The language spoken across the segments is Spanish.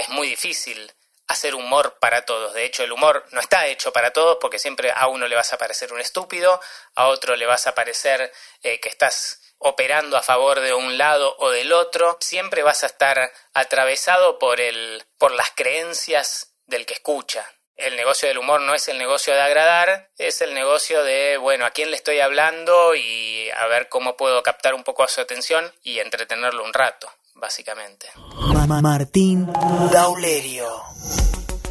es muy difícil hacer humor para todos. De hecho, el humor no está hecho para todos porque siempre a uno le vas a parecer un estúpido, a otro le vas a parecer eh, que estás operando a favor de un lado o del otro. Siempre vas a estar atravesado por, el, por las creencias del que escucha. El negocio del humor no es el negocio de agradar, es el negocio de, bueno, a quién le estoy hablando y a ver cómo puedo captar un poco a su atención y entretenerlo un rato, básicamente. Martín Daulerio.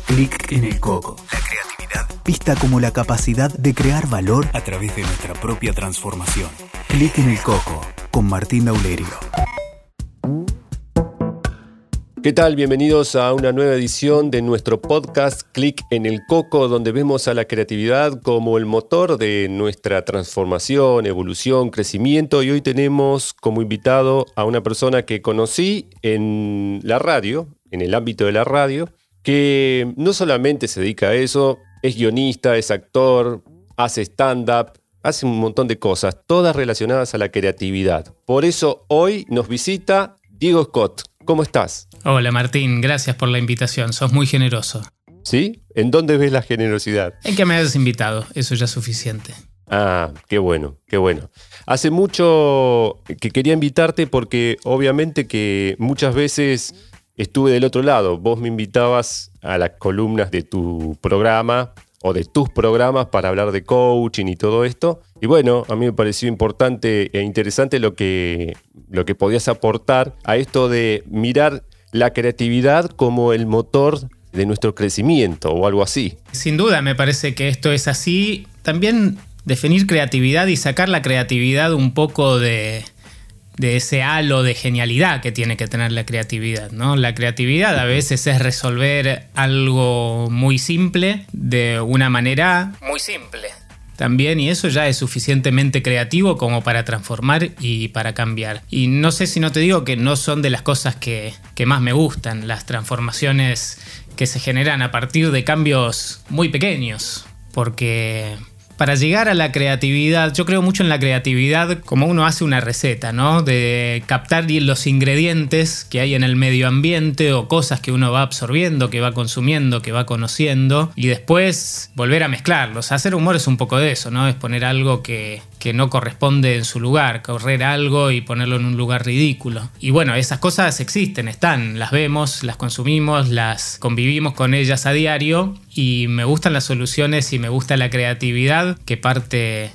Clic en el coco. La creatividad. Vista como la capacidad de crear valor a través de nuestra propia transformación. Clic en el coco con Martín Daulerio. ¿Qué tal? Bienvenidos a una nueva edición de nuestro podcast Clic en el Coco, donde vemos a la creatividad como el motor de nuestra transformación, evolución, crecimiento. Y hoy tenemos como invitado a una persona que conocí en la radio, en el ámbito de la radio, que no solamente se dedica a eso, es guionista, es actor, hace stand-up, hace un montón de cosas, todas relacionadas a la creatividad. Por eso hoy nos visita Diego Scott. ¿Cómo estás? Hola Martín, gracias por la invitación, sos muy generoso. ¿Sí? ¿En dónde ves la generosidad? En que me hayas invitado, eso ya es suficiente. Ah, qué bueno, qué bueno. Hace mucho que quería invitarte porque obviamente que muchas veces estuve del otro lado. Vos me invitabas a las columnas de tu programa o de tus programas para hablar de coaching y todo esto. Y bueno, a mí me pareció importante e interesante lo que, lo que podías aportar a esto de mirar la creatividad como el motor de nuestro crecimiento o algo así. Sin duda, me parece que esto es así. También definir creatividad y sacar la creatividad un poco de, de ese halo de genialidad que tiene que tener la creatividad, ¿no? La creatividad a veces es resolver algo muy simple de una manera muy simple. También, y eso ya es suficientemente creativo como para transformar y para cambiar. Y no sé si no te digo que no son de las cosas que, que más me gustan, las transformaciones que se generan a partir de cambios muy pequeños. Porque para llegar a la creatividad, yo creo mucho en la creatividad como uno hace una receta, ¿no? De captar los ingredientes que hay en el medio ambiente o cosas que uno va absorbiendo, que va consumiendo, que va conociendo y después volver a mezclarlos. Hacer humor es un poco de eso, ¿no? Es poner algo que, que no corresponde en su lugar, correr algo y ponerlo en un lugar ridículo. Y bueno, esas cosas existen, están, las vemos, las consumimos, las convivimos con ellas a diario y me gustan las soluciones y me gusta la creatividad que parte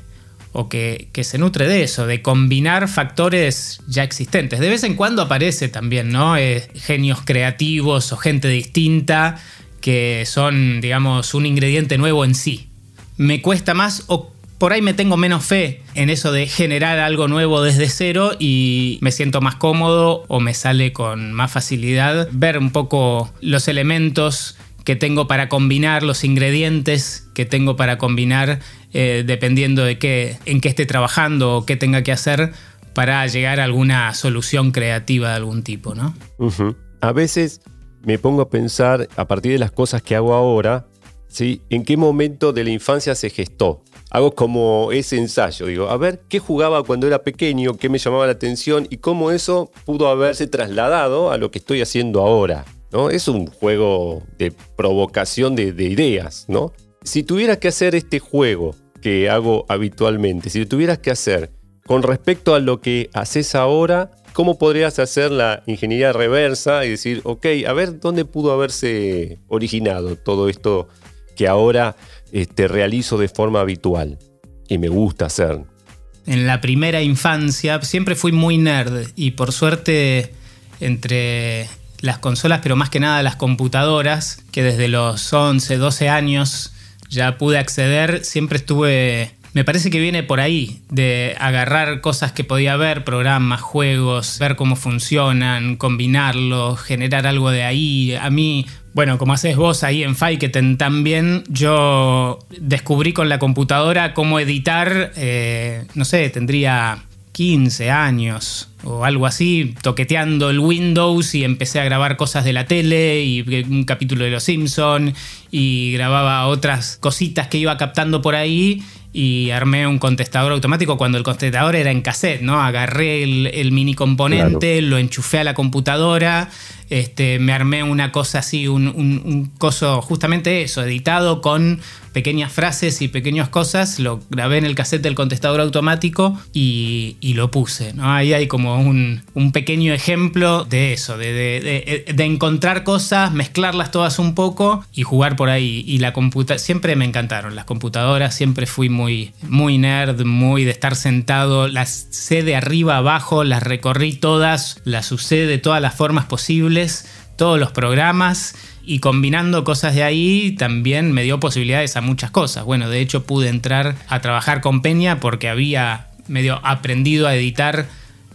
o que, se nutre de eso, de combinar factores ya existentes. De vez en cuando aparece también, ¿no? Eh, genios creativos o gente distinta que son, digamos, un ingrediente nuevo en sí. Me cuesta más o por ahí me tengo menos fe en eso de generar algo nuevo desde cero y me siento más cómodo o me sale con más facilidad ver un poco los elementos que tengo para combinar, los ingredientes que tengo para combinar, eh, dependiendo de qué, en qué esté trabajando o qué tenga que hacer para llegar a alguna solución creativa de algún tipo, ¿no? A veces me pongo a pensar, a partir de las cosas que hago ahora, ¿sí? ¿en qué momento de la infancia se gestó? Hago como ese ensayo, digo, a ver qué jugaba cuando era pequeño, qué me llamaba la atención y cómo eso pudo haberse trasladado a lo que estoy haciendo ahora. ¿no? Es un juego de provocación de, ideas, ¿no? Si tuvieras que hacer este juego que hago habitualmente, si lo tuvieras que hacer con respecto a lo que haces ahora, ¿cómo podrías hacer la ingeniería reversa y decir, ok, a ver dónde pudo haberse originado todo esto que ahora este, realizo de forma habitual y me gusta hacer? En la primera infancia siempre fui muy nerd y por suerte entre las consolas, pero más que nada las computadoras, que desde los 11, 12 años ya pude acceder, siempre estuve, me parece que viene por ahí, de agarrar cosas que podía ver, programas, juegos, ver cómo funcionan, combinarlos, generar algo de ahí. A mí, bueno, como haces vos ahí en Fiketen también, yo descubrí con la computadora cómo editar, eh, no sé, tendría 15 años o algo así, toqueteando el Windows y empecé a grabar cosas de la tele y un capítulo de Los Simpson y grababa otras cositas que iba captando por ahí y armé un contestador automático cuando el contestador era en cassette, ¿no? Agarré el, mini componente, lo enchufé a la computadora, este, me armé una cosa así, un, un coso, justamente eso, editado con pequeñas frases y pequeñas cosas, lo grabé en el cassette del contestador automático y, lo puse. ¿no? Ahí hay como un, pequeño ejemplo de eso, de, encontrar cosas, mezclarlas todas un poco y jugar por ahí. Y la computadora, siempre me encantaron las computadoras, siempre fui muy, muy nerd, muy de estar sentado, las sé de arriba abajo, las recorrí todas, las usé de todas las formas posibles, todos los programas y combinando cosas de ahí también me dio posibilidades a muchas cosas. Bueno, de hecho pude entrar a trabajar con Peña porque había medio aprendido a editar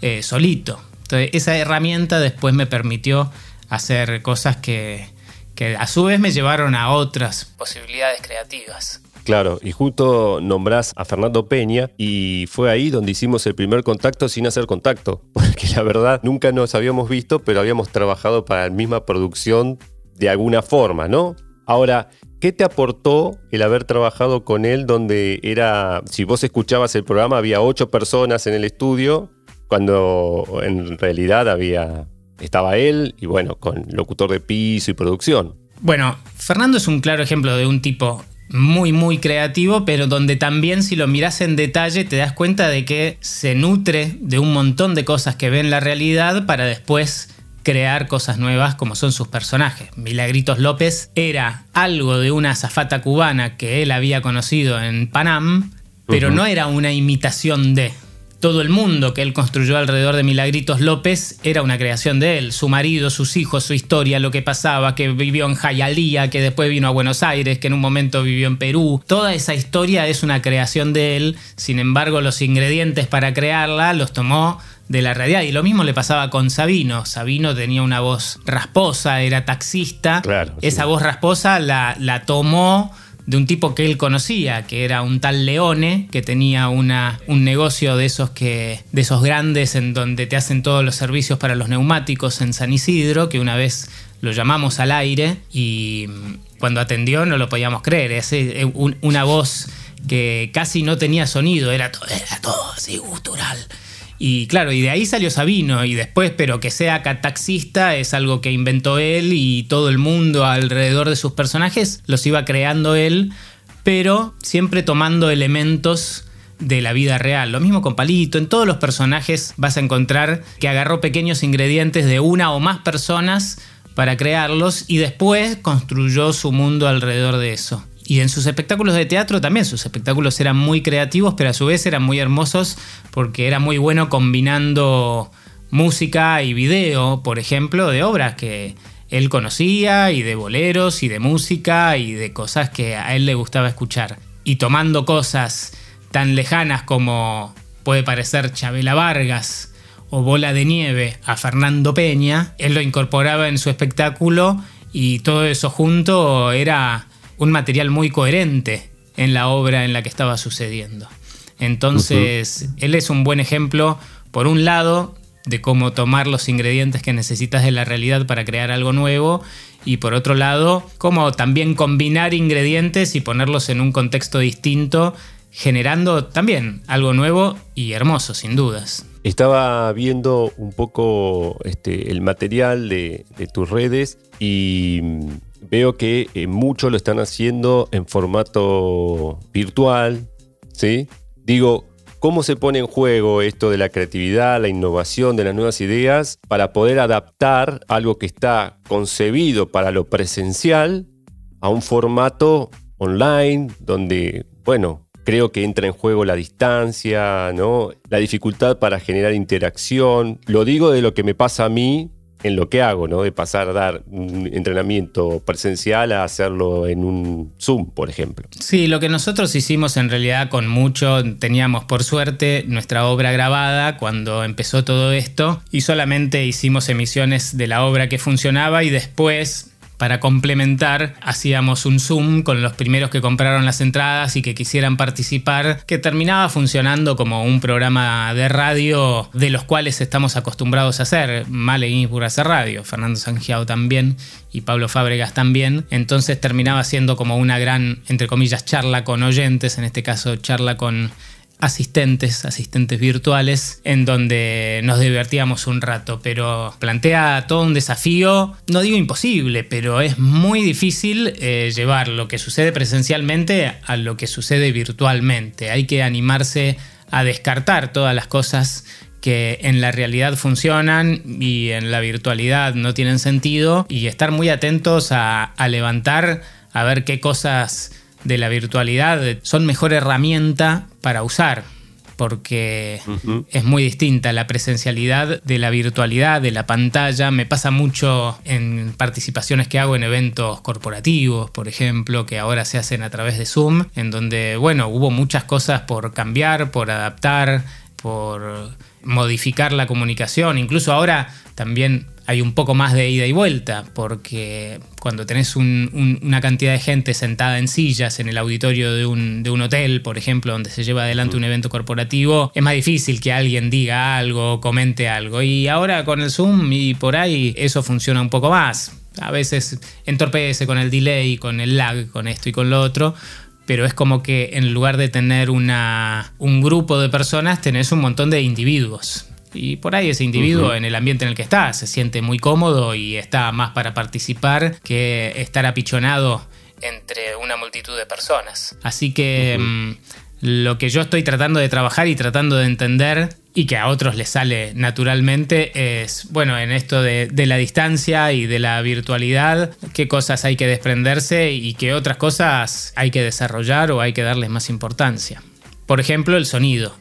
eh, solito. Entonces esa herramienta después me permitió hacer cosas que, que a su vez me llevaron a otras posibilidades creativas. Claro, y justo nombrás a Fernando Peña y fue ahí donde hicimos el primer contacto sin hacer contacto, porque la verdad nunca nos habíamos visto, pero habíamos trabajado para la misma producción de alguna forma, ¿no? Ahora, ¿qué te aportó el haber trabajado con él donde era, si vos escuchabas el programa, había ocho personas en el estudio, cuando en realidad había, estaba él y bueno, con locutor de piso y producción? Bueno, Fernando es un claro ejemplo de un tipo muy muy creativo, pero donde también si lo miras en detalle te das cuenta de que se nutre de un montón de cosas que ve en la realidad para después crear cosas nuevas como son sus personajes. Milagritos López era algo de una azafata cubana que él había conocido en Panam, pero no era una imitación de. Todo el mundo que él construyó alrededor de Milagritos López era una creación de él. Su marido, sus hijos, su historia, lo que pasaba, que vivió en Jayalía, que después vino a Buenos Aires, que en un momento vivió en Perú. Toda esa historia es una creación de él. Sin embargo, los ingredientes para crearla los tomó de la realidad. Y lo mismo le pasaba con Sabino. Sabino tenía una voz rasposa, era taxista. Esa voz rasposa la, la, tomó de un tipo que él conocía, que era un tal Leone, que tenía una, un negocio de esos, que, de esos grandes en donde te hacen todos los servicios para los neumáticos en San Isidro, que una vez lo llamamos al aire y cuando atendió no lo podíamos creer. Es eh, una voz que casi no tenía sonido, era todo, era todo así gutural. Y claro, y de ahí salió Sabino y después, pero que sea cataxista es algo que inventó él y todo el mundo alrededor de sus personajes los iba creando él, pero siempre tomando elementos de la vida real. Lo mismo con Palito, en todos los personajes vas a encontrar que agarró pequeños ingredientes de una o más personas para crearlos y después construyó su mundo alrededor de eso. Y en sus espectáculos de teatro también, sus espectáculos eran muy creativos, pero a su vez eran muy hermosos porque era muy bueno combinando música y video, por ejemplo, de obras que él conocía y de boleros y de música y de cosas que a él le gustaba escuchar. Y tomando cosas tan lejanas como puede parecer Chabela Vargas o Bola de Nieve a Fernando Peña, él lo incorporaba en su espectáculo y todo eso junto era un material muy coherente en la obra en la que estaba sucediendo. Entonces, él es un buen ejemplo, por un lado, de cómo tomar los ingredientes que necesitas de la realidad para crear algo nuevo y por otro lado, cómo también combinar ingredientes y ponerlos en un contexto distinto, generando también algo nuevo y hermoso, sin dudas. Estaba viendo un poco este, el material de, de tus redes y veo que eh, muchos lo están haciendo en formato virtual, ¿sí? Digo, ¿cómo se pone en juego esto de la creatividad, la innovación, de las nuevas ideas para poder adaptar algo que está concebido para lo presencial a un formato online donde, bueno, creo que entra en juego la distancia, ¿no? La dificultad para generar interacción. Lo digo de lo que me pasa a mí en lo que hago, ¿no? De pasar a dar un entrenamiento presencial a hacerlo en un Zoom, por ejemplo. Sí, lo que nosotros hicimos en realidad con mucho, teníamos por suerte nuestra obra grabada cuando empezó todo esto y solamente hicimos emisiones de la obra que funcionaba y después para complementar, hacíamos un Zoom con los primeros que compraron las entradas y que quisieran participar, que terminaba funcionando como un programa de radio de los cuales estamos acostumbrados a hacer. Male Ginsburg hace radio, Fernando Sangiao también y Pablo Fábregas también. Entonces terminaba siendo como una gran, entre comillas, charla con oyentes, en este caso charla con asistentes, asistentes virtuales, en donde nos divertíamos un rato, pero plantea todo un desafío, no digo imposible, pero es muy difícil eh, llevar lo que sucede presencialmente a lo que sucede virtualmente. Hay que animarse a descartar todas las cosas que en la realidad funcionan y en la virtualidad no tienen sentido y estar muy atentos a, a levantar, a ver qué cosas de la virtualidad son mejor herramienta para usar, porque es muy distinta la presencialidad de la virtualidad, de la pantalla. Me pasa mucho en participaciones que hago en eventos corporativos, por ejemplo, que ahora se hacen a través de Zoom, en donde, bueno, hubo muchas cosas por cambiar, por adaptar, por modificar la comunicación. Incluso ahora también hay un poco más de ida y vuelta, porque cuando tenés una cantidad de gente sentada en sillas en el auditorio de un, hotel, por ejemplo, donde se lleva adelante un evento corporativo, es más difícil que alguien diga algo, comente algo. Y ahora con el Zoom y por ahí eso funciona un poco más. A veces entorpece con el delay, con el lag, con esto y con lo otro, pero es como que en lugar de tener una, un grupo de personas, tenés un montón de individuos. Y por ahí ese individuo en el ambiente en el que está se siente muy cómodo y está más para participar que estar apichonado entre una multitud de personas. Así que mm, lo que yo estoy tratando de trabajar y tratando de entender y que a otros les sale naturalmente es, bueno, en esto de, de, la distancia y de la virtualidad, qué cosas hay que desprenderse y qué otras cosas hay que desarrollar o hay que darles más importancia. Por ejemplo, el sonido.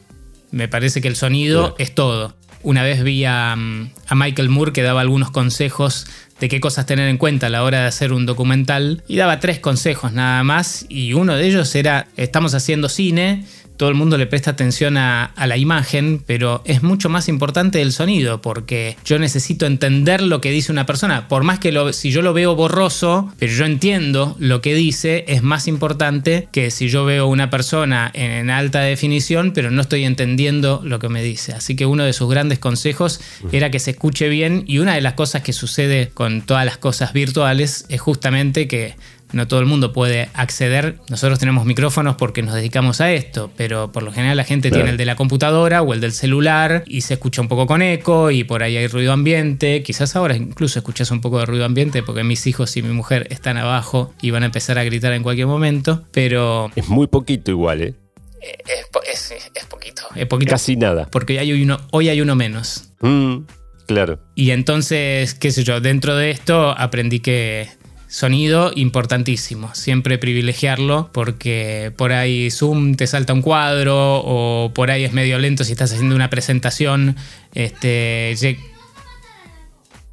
Me parece que el sonido es todo. Una vez vi a, Michael Moore que daba algunos consejos de qué cosas tener en cuenta a la hora de hacer un documental y daba tres consejos nada más y uno de ellos era estamos haciendo cine todo el mundo le presta atención a, la imagen, pero es mucho más importante el sonido, porque yo necesito entender lo que dice una persona. Por más que lo, si yo lo veo borroso, pero yo entiendo lo que dice, es más importante que si yo veo una persona en, alta definición, pero no estoy entendiendo lo que me dice. Así que uno de sus grandes consejos era que se escuche bien y una de las cosas que sucede con todas las cosas virtuales es justamente que no todo el mundo puede acceder. Nosotros tenemos micrófonos porque nos dedicamos a esto, pero por lo general la gente tiene el de la computadora o el del celular y se escucha un poco con eco y por ahí hay ruido ambiente. Quizás ahora incluso escuchas un poco de ruido ambiente porque mis hijos y mi mujer están abajo y van a empezar a gritar en cualquier momento, pero... Es muy poquito igual, ¿eh? eh es, es, poquito, es poquito. Casi nada. Porque hay uno, hoy hay uno menos. Mm, claro. Y entonces, qué sé yo, dentro de esto aprendí que Sonido importantísimo, siempre privilegiarlo porque por ahí Zoom te salta un cuadro o por ahí es medio lento si estás haciendo una presentación. Este,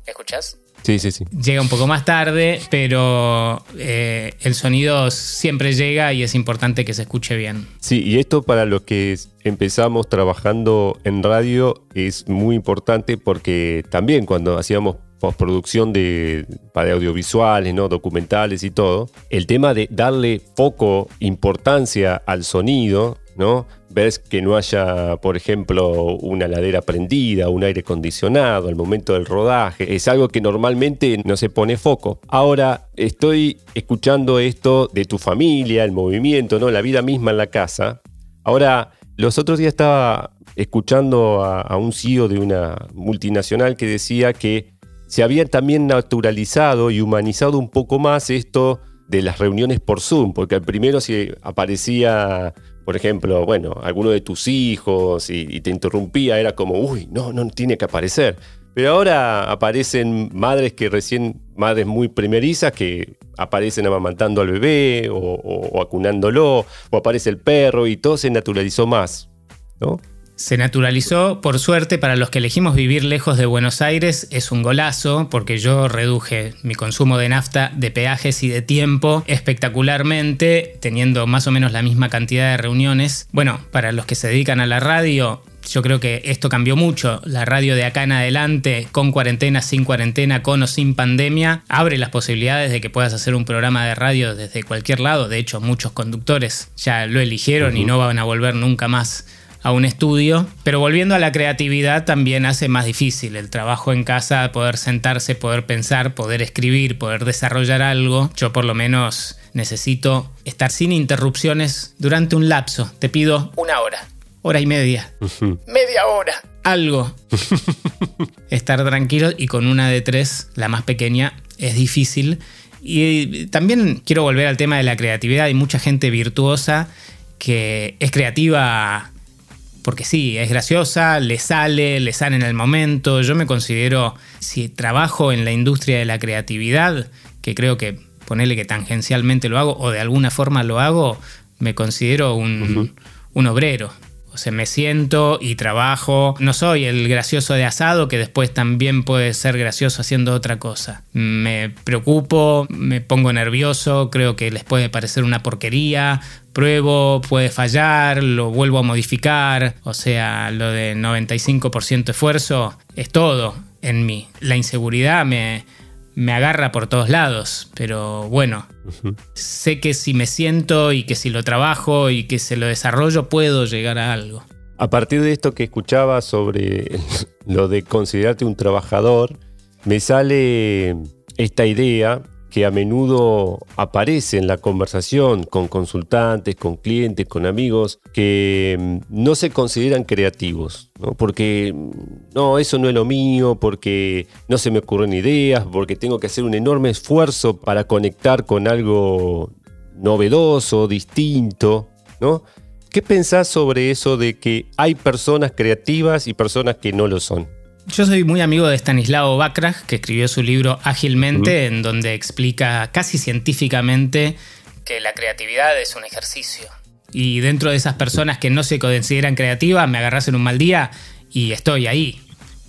¿Escuchas? Sí, sí, sí. Llega un poco más tarde, pero eh, el sonido siempre llega y es importante que se escuche bien. Sí, y esto para los que empezamos trabajando en radio es muy importante porque también cuando hacíamos postproducción de, audiovisuales, ¿no? documentales y todo, el tema de darle foco, importancia al sonido, ¿no? Ves que no haya, por ejemplo, una ladera prendida, un aire acondicionado al momento del rodaje, es algo que normalmente no se pone foco. Ahora estoy escuchando esto de tu familia, el movimiento, ¿no? La vida misma en la casa. Ahora, los otros días estaba escuchando a un CEO de una multinacional que decía que se había también naturalizado y humanizado un poco más esto de las reuniones por Zoom, porque al primero si aparecía, por ejemplo, bueno, alguno de tus hijos y, te interrumpía, era como, uy, no, no tiene que aparecer. Pero ahora aparecen madres que recién, madres muy primerizas que aparecen amamantando al bebé o, o acunándolo, o aparece el perro y todo se naturalizó más, ¿no? Se naturalizó, por suerte, para los que elegimos vivir lejos de Buenos Aires, es un golazo, porque yo reduje mi consumo de nafta, de peajes y de tiempo espectacularmente, teniendo más o menos la misma cantidad de reuniones. Bueno, para los que se dedican a la radio, yo creo que esto cambió mucho. La radio de acá en adelante, con cuarentena, sin cuarentena, con o sin pandemia, abre las posibilidades de que puedas hacer un programa de radio desde cualquier lado. De hecho, muchos conductores ya lo eligieron y no van a volver nunca más a un estudio. Pero volviendo a la creatividad también hace más difícil el trabajo en casa, poder sentarse, poder pensar, poder escribir, poder desarrollar algo. Yo por lo menos necesito estar sin interrupciones durante un lapso. Te pido una hora, hora y media, media hora, algo. estar tranquilo y con una de tres, la más pequeña, es difícil. Y también quiero volver al tema de la creatividad. Hay mucha gente virtuosa que es creativa porque sí, es graciosa, le sale, le sale en el momento. Yo me considero, si trabajo en la industria de la creatividad, que creo que ponerle que tangencialmente lo hago o de alguna forma lo hago, me considero un, un obrero. O sea, me siento y trabajo. No soy el gracioso de asado que después también puede ser gracioso haciendo otra cosa. Me preocupo, me pongo nervioso, creo que les puede parecer una porquería. Pruebo, puede fallar, lo vuelvo a modificar. O sea, lo de 95% esfuerzo es todo en mí. La inseguridad me, me agarra por todos lados, pero bueno, sé que si me siento y que si lo trabajo y que se lo desarrollo puedo llegar a algo. A partir de esto que escuchaba sobre lo de considerarte un trabajador, me sale esta idea que a menudo aparece en la conversación con consultantes, con clientes, con amigos, que mm, no se consideran creativos, porque mm, no, eso no es lo mío, porque no se me ocurren ideas, porque tengo que hacer un enorme esfuerzo para conectar con algo novedoso, distinto, ¿no? ¿Qué pensás sobre eso de que hay personas creativas y personas que no lo son? Yo soy muy amigo de Stanislao Backrach, que escribió su libro Ágilmente, en donde explica casi científicamente que la creatividad es un ejercicio. Y dentro de esas personas que no se consideran creativas, me agarras en un mal día y estoy ahí.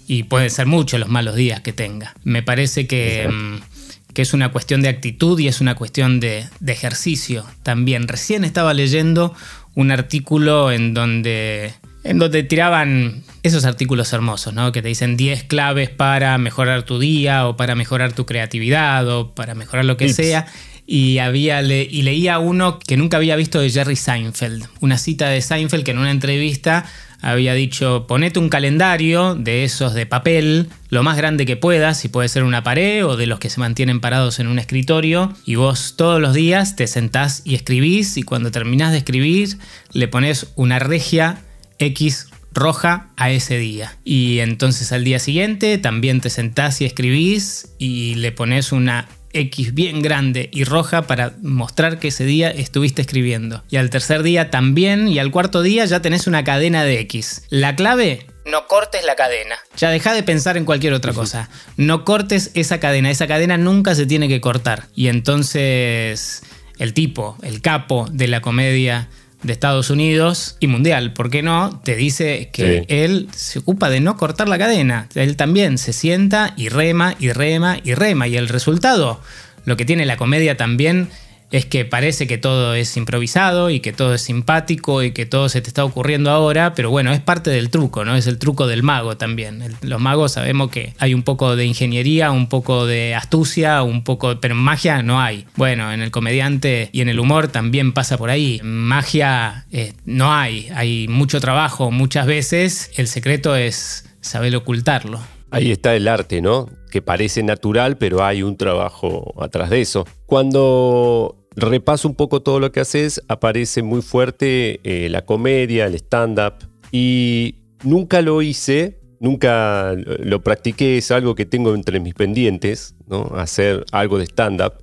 Y pueden ser muchos los malos días que tenga. Me parece que, mm, que es una cuestión de actitud y es una cuestión de, de ejercicio también. Recién estaba leyendo un artículo en donde en donde tiraban esos artículos hermosos, ¿no? Que te dicen 10 claves para mejorar tu día o para mejorar tu creatividad o para mejorar lo que sea. Y, había y leía uno que nunca había visto de Jerry Seinfeld, una cita de Seinfeld que en una entrevista había dicho, ponete un calendario de esos de papel, lo más grande que puedas, si puede ser una pared o de los que se mantienen parados en un escritorio, y vos todos los días te sentás y escribís, y cuando terminás de escribir le pones una regia X roja a ese día. Y entonces al día siguiente también te sentás y escribís y le pones una X bien grande y roja para mostrar que ese día estuviste escribiendo. Y al tercer día también y al cuarto día ya tenés una cadena de X. La clave no cortes la cadena. Ya deja de pensar en cualquier otra cosa. No cortes esa cadena. Esa cadena nunca se tiene que cortar. Y entonces el tipo, el capo de la comedia de Estados Unidos y mundial, ¿por qué no? Te dice que él se ocupa de no cortar la cadena. Él también se sienta y rema y rema y rema. Y el resultado, lo que tiene la comedia también es que parece que todo es improvisado y que todo es simpático y que todo se te está ocurriendo ahora, pero bueno, es parte del truco, ¿no? Es el truco del mago también. los magos sabemos que hay un poco de ingeniería, un poco de astucia, un poco, pero magia no hay. Bueno, en el comediante y en el humor también pasa por ahí. Magia eh, no hay, hay mucho trabajo muchas veces, el secreto es saber ocultarlo. Ahí está el arte, ¿no? Que parece natural, pero hay un trabajo atrás de eso. Cuando repaso un poco todo lo que haces, aparece muy fuerte eh, la comedia, el stand-up. Y nunca lo hice, nunca lo practiqué, es algo que tengo entre mis pendientes, ¿no? Hacer algo de stand-up.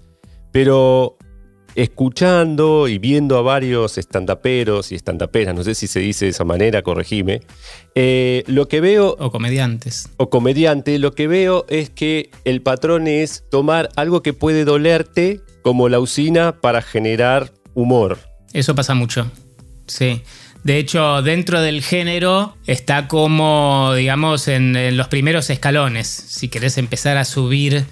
Pero escuchando y viendo a varios estandaperos y estandaperas, no sé si se dice de esa manera, corregime, eh, lo que veo... O comediantes. O comediante, lo que veo es que el patrón es tomar algo que puede dolerte como la usina para generar humor. Eso pasa mucho, sí. De hecho, dentro del género está como, digamos, en, en los primeros escalones. Si querés empezar a subir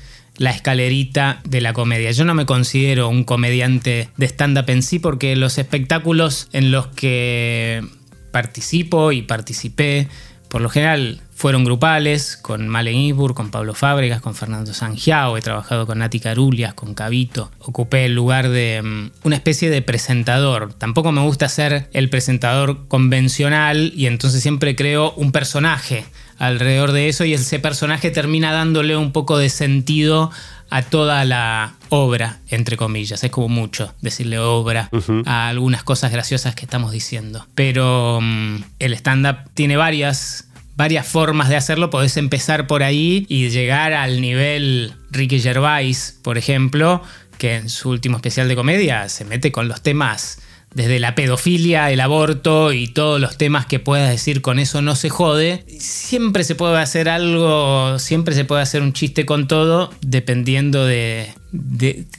la escalerita de la comedia. Yo no me considero un comediante de stand-up en sí porque los espectáculos en los que participo y participé. Por lo general fueron grupales, con Malen Isburg, con Pablo Fábregas, con Fernando Sangiao, he trabajado con Nati Carulias, con Cabito. Ocupé el lugar de mm, una especie de presentador. Tampoco me gusta ser el presentador convencional y entonces siempre creo un personaje alrededor de eso y ese personaje termina dándole un poco de sentido a toda la obra, entre comillas. Es como mucho decirle obra a algunas cosas graciosas que estamos diciendo. Pero mm, el stand-up tiene varias, varias formas de hacerlo. Podés empezar por ahí y llegar al nivel Ricky Gervais, por ejemplo, que en su último especial de comedia se mete con los temas desde la pedofilia, el aborto y todos los temas que puedas decir con eso no se jode, siempre se puede hacer algo, siempre se puede hacer un chiste con todo, dependiendo de,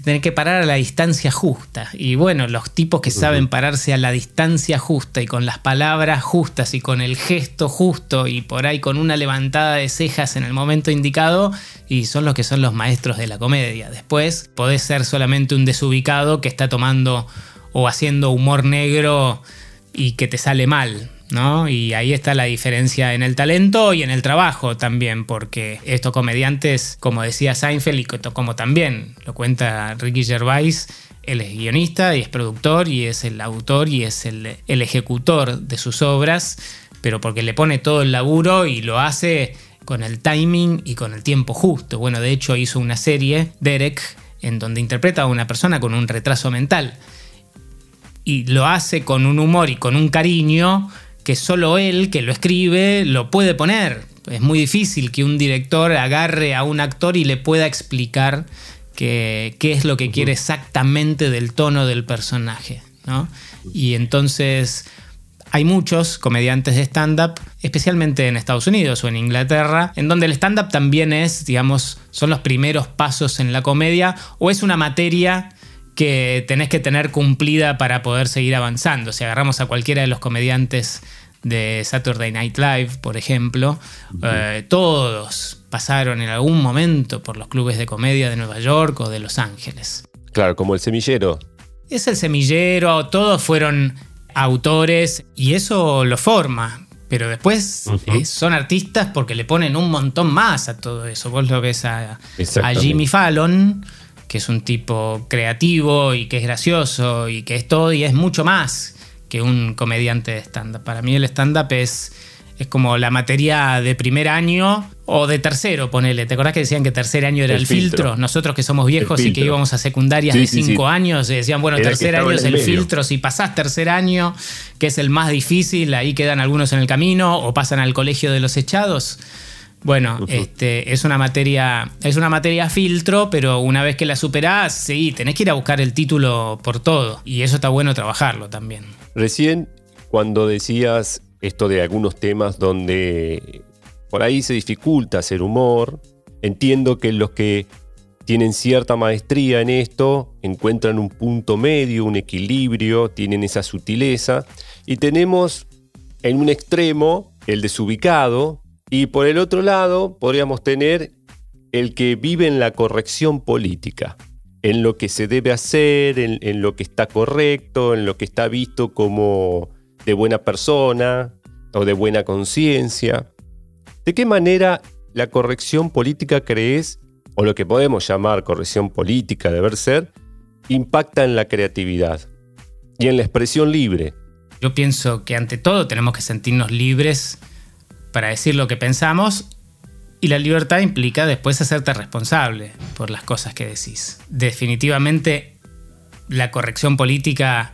tener que parar a la distancia justa. Y bueno, los tipos que saben pararse a la distancia justa y con las palabras justas y con el gesto justo y por ahí con una levantada de cejas en el momento indicado, y son los que son los maestros de la comedia. Después podés ser solamente un desubicado que está tomando o haciendo humor negro y que te sale mal. ¿no? Y ahí está la diferencia en el talento y en el trabajo también, porque estos comediantes, como decía Seinfeld y como también lo cuenta Ricky Gervais, él es guionista y es productor y es el autor y es el, el ejecutor de sus obras, pero porque le pone todo el laburo y lo hace con el timing y con el tiempo justo. Bueno, de hecho hizo una serie, Derek, en donde interpreta a una persona con un retraso mental y lo hace con un humor y con un cariño que solo él, que lo escribe, lo puede poner. Es muy difícil que un director agarre a un actor y le pueda explicar qué es lo que quiere exactamente del tono del personaje. Y entonces hay muchos comediantes de stand-up, especialmente en Estados Unidos o en Inglaterra, en donde el stand-up también es, digamos, son los primeros pasos en la comedia o es una materia que tenés que tener cumplida para poder seguir avanzando. Si agarramos a cualquiera de los comediantes de Saturday Night Live, por ejemplo, eh, todos pasaron en algún momento por los clubes de comedia de Nueva York o de Los Ángeles. Claro, como el semillero. Es el semillero, todos fueron autores y eso lo forma. Pero después eh, son artistas porque le ponen un montón más a todo eso. Vos lo ves a, a Jimmy Fallon, que es un tipo creativo y que es gracioso y que es todo y es mucho más que un comediante de stand-up. Para mí el stand-up es, es como la materia de primer año o de tercero, ponele. ¿Te acordás que decían que tercer año era el, filtro? Nosotros que somos viejos y que íbamos a secundarias de cinco años, decían, bueno, tercer año es el filtro. Si pasás tercer año, que es el más difícil, ahí quedan algunos en el camino o pasan al colegio de los echados. Bueno, este, es una materia, es una materia filtro, pero una vez que la superás, sí, tenés que ir a buscar el título por todo. Y eso está bueno trabajarlo también. Recién, cuando decías esto de algunos temas donde por ahí se dificulta hacer humor, entiendo que los que tienen cierta maestría en esto encuentran un punto medio, un equilibrio, tienen esa sutileza. Y tenemos en un extremo el desubicado, y por el otro lado, podríamos tener el que vive en la corrección política, en lo que se debe hacer, en, lo que está correcto, en lo que está visto como de buena persona o de buena conciencia. ¿De qué manera la corrección política crees, o lo que podemos llamar corrección política deber ser, impacta en la creatividad y en la expresión libre? Yo pienso que ante todo tenemos que sentirnos libres para decir lo que pensamos y la libertad implica después hacerte responsable por las cosas que decís. Definitivamente la corrección política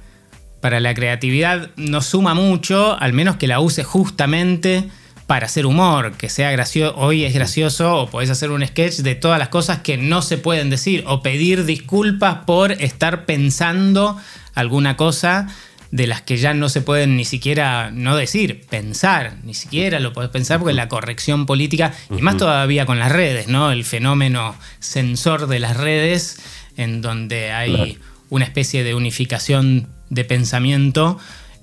para la creatividad no suma mucho, al menos que la use justamente para hacer humor, que sea gracioso, hoy es gracioso o podés hacer un sketch de todas las cosas que no se pueden decir o pedir disculpas por estar pensando alguna cosa de las que ya no se pueden ni siquiera, no decir, pensar, ni siquiera lo podés pensar porque la corrección política, y más todavía con las redes, ¿no? El fenómeno sensor de las redes, en donde hay una especie de unificación de pensamiento,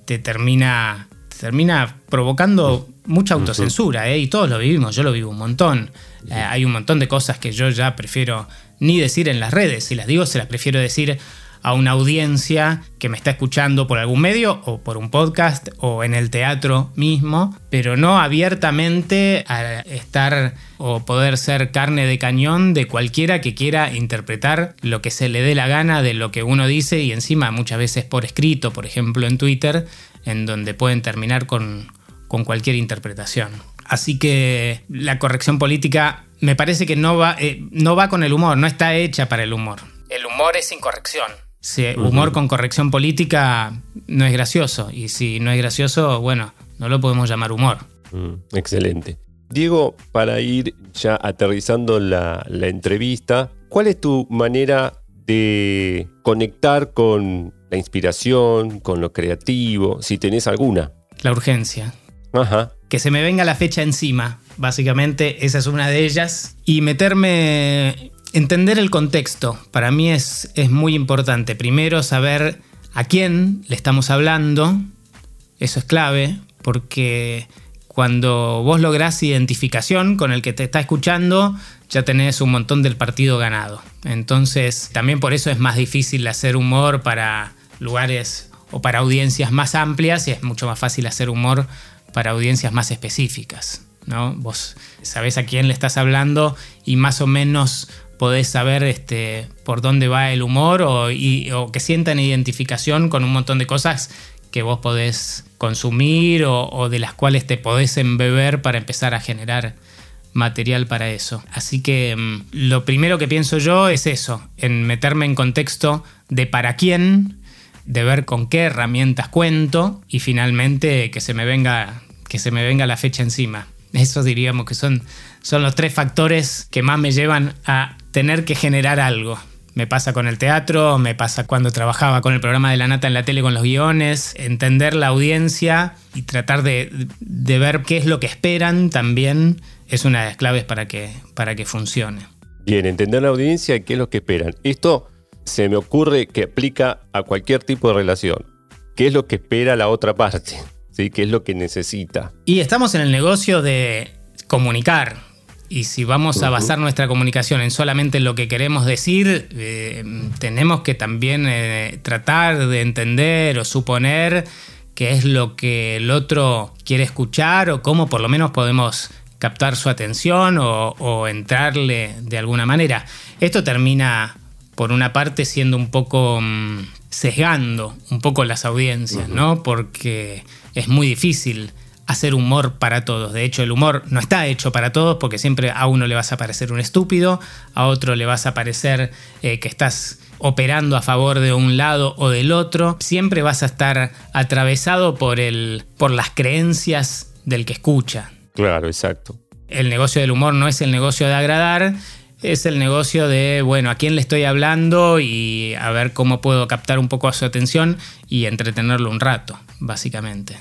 te termina, termina provocando mucha autocensura, ¿eh? y todos lo vivimos, yo lo vivo un montón. Eh, hay un montón de cosas que yo ya prefiero ni decir en las redes, si las digo se las prefiero decir a una audiencia que me está escuchando por algún medio o por un podcast o en el teatro mismo, pero no abiertamente a estar o poder ser carne de cañón de cualquiera que quiera interpretar lo que se le dé la gana de lo que uno dice y encima muchas veces por escrito, por ejemplo en Twitter, en donde pueden terminar con, con cualquier interpretación. Así que la corrección política me parece que no va, eh, no va con el humor, no está hecha para el humor. El humor es sin corrección. Si humor con corrección política no es gracioso. Y si no es gracioso, bueno, no lo podemos llamar humor. Mm, excelente. Diego, para ir ya aterrizando la, la entrevista, ¿cuál es tu manera de conectar con la inspiración, con lo creativo, si tenés alguna? La urgencia. Ajá. Que se me venga la fecha encima. Básicamente, esa es una de ellas. Y meterme. Entender el contexto. Para mí es, es muy importante. Primero, saber a quién le estamos hablando. Eso es clave. Porque cuando vos lográs identificación con el que te está escuchando, ya tenés un montón del partido ganado. Entonces, también por eso es más difícil hacer humor para lugares o para audiencias más amplias y es mucho más fácil hacer humor para audiencias más específicas. ¿no? Vos sabés a quién le estás hablando y más o menos podés saber este, por dónde va el humor o, que sientan identificación con un montón de cosas que vos podés consumir o, o, de las cuales te podés embeber para empezar a generar material para eso. Así que mm, lo primero que pienso yo es eso, en meterme en contexto de para quién, de ver con qué herramientas cuento y finalmente que se me venga, que se me venga la fecha encima. Eso diríamos que son, son los tres factores que más me llevan a tener que generar algo. Me pasa con el teatro, me pasa cuando trabajaba con el programa de la nata en la tele con los guiones, entender la audiencia y tratar de, de ver qué es lo que esperan también es una de las claves para que, para que funcione. Bien, entender la audiencia y qué es lo que esperan. Esto se me ocurre que aplica a cualquier tipo de relación. ¿Qué es lo que espera la otra parte? ¿Sí? ¿Qué es lo que necesita? Y estamos en el negocio de comunicar. Y si vamos a basar nuestra comunicación en solamente lo que queremos decir, eh, tenemos que también eh, tratar de entender o suponer qué es lo que el otro quiere escuchar o cómo por lo menos podemos captar su atención o, entrarle de alguna manera. Esto termina, por una parte, siendo un poco mm, sesgando un poco las audiencias, ¿no? Porque es muy difícil hacer humor para todos. De hecho, el humor no está hecho para todos porque siempre a uno le vas a parecer un estúpido, a otro le vas a parecer eh, que estás operando a favor de un lado o del otro. Siempre vas a estar atravesado por, el, por las creencias del que escucha, Claro, exacto. El negocio del humor no es el negocio de agradar, es el negocio de, bueno, a quién le estoy hablando y a ver cómo puedo captar un poco a su atención y entretenerlo un rato, básicamente.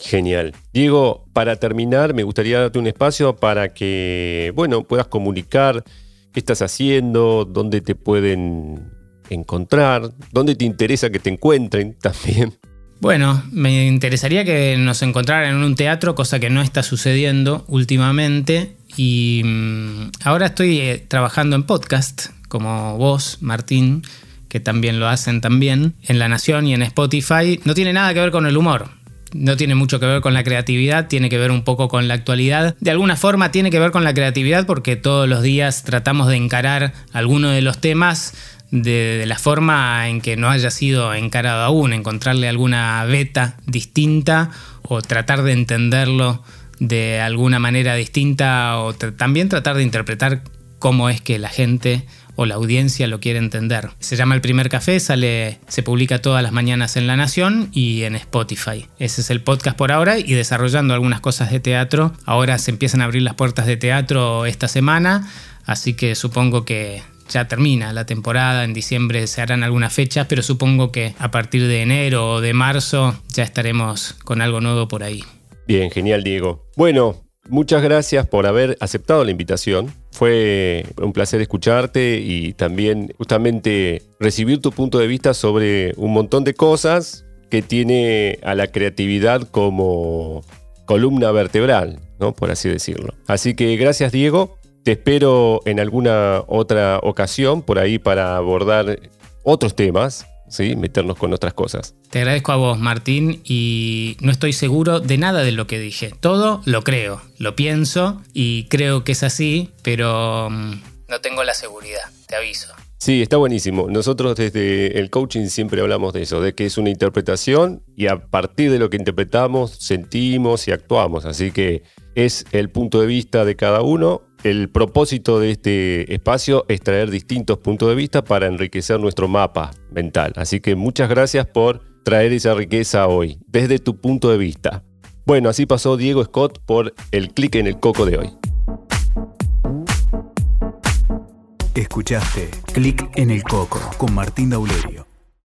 Genial. Diego, para terminar, me gustaría darte un espacio para que, bueno, puedas comunicar qué estás haciendo, dónde te pueden encontrar, dónde te interesa que te encuentren también. Bueno, me interesaría que nos encontraran en un teatro, cosa que no está sucediendo últimamente. Y mm, ahora estoy eh, trabajando en podcast, como vos, Martín, que también lo hacen también, en La Nación y en Spotify. No tiene nada que ver con el humor. No tiene mucho que ver con la creatividad, tiene que ver un poco con la actualidad. De alguna forma tiene que ver con la creatividad porque todos los días tratamos de encarar alguno de los temas de, la forma en que no haya sido encarado aún, encontrarle alguna beta distinta o tratar de entenderlo de alguna manera distinta o también tratar de interpretar cómo es que la gente o la audiencia lo quiere entender. Se llama El Primer Café, sale, se publica todas las mañanas en La Nación y en Spotify. Ese es el podcast por ahora y desarrollando algunas cosas de teatro. Ahora se empiezan a abrir las puertas de teatro esta semana, así que supongo que ya termina la temporada, en diciembre se harán algunas fechas, pero supongo que a partir de enero o de marzo ya estaremos con algo nuevo por ahí. Bien, genial Diego. Bueno, muchas gracias por haber aceptado la invitación. Fue un placer escucharte y también justamente recibir tu punto de vista sobre un montón de cosas que tiene a la creatividad como columna vertebral, ¿no? Por así decirlo. Así que gracias Diego te espero en alguna otra ocasión por ahí para abordar otros temas ¿sí? meternos con otras cosas. Te agradezco a vos, Martín, y no estoy seguro de nada de lo que dije. Todo lo creo, lo pienso y creo que es así, pero mm, no tengo la seguridad, te aviso. Sí, está buenísimo. Nosotros desde el coaching siempre hablamos de eso, de que es una interpretación y a partir de lo que interpretamos sentimos y actuamos. Así que es el punto de vista de cada uno. El propósito de este espacio es traer distintos puntos de vista para enriquecer nuestro mapa mental. Así que muchas gracias por traer esa riqueza hoy, desde tu punto de vista. Bueno, así pasó Diego Scott por el clic en el coco de hoy. Escuchaste Clic en el Coco con Martín Daulerio.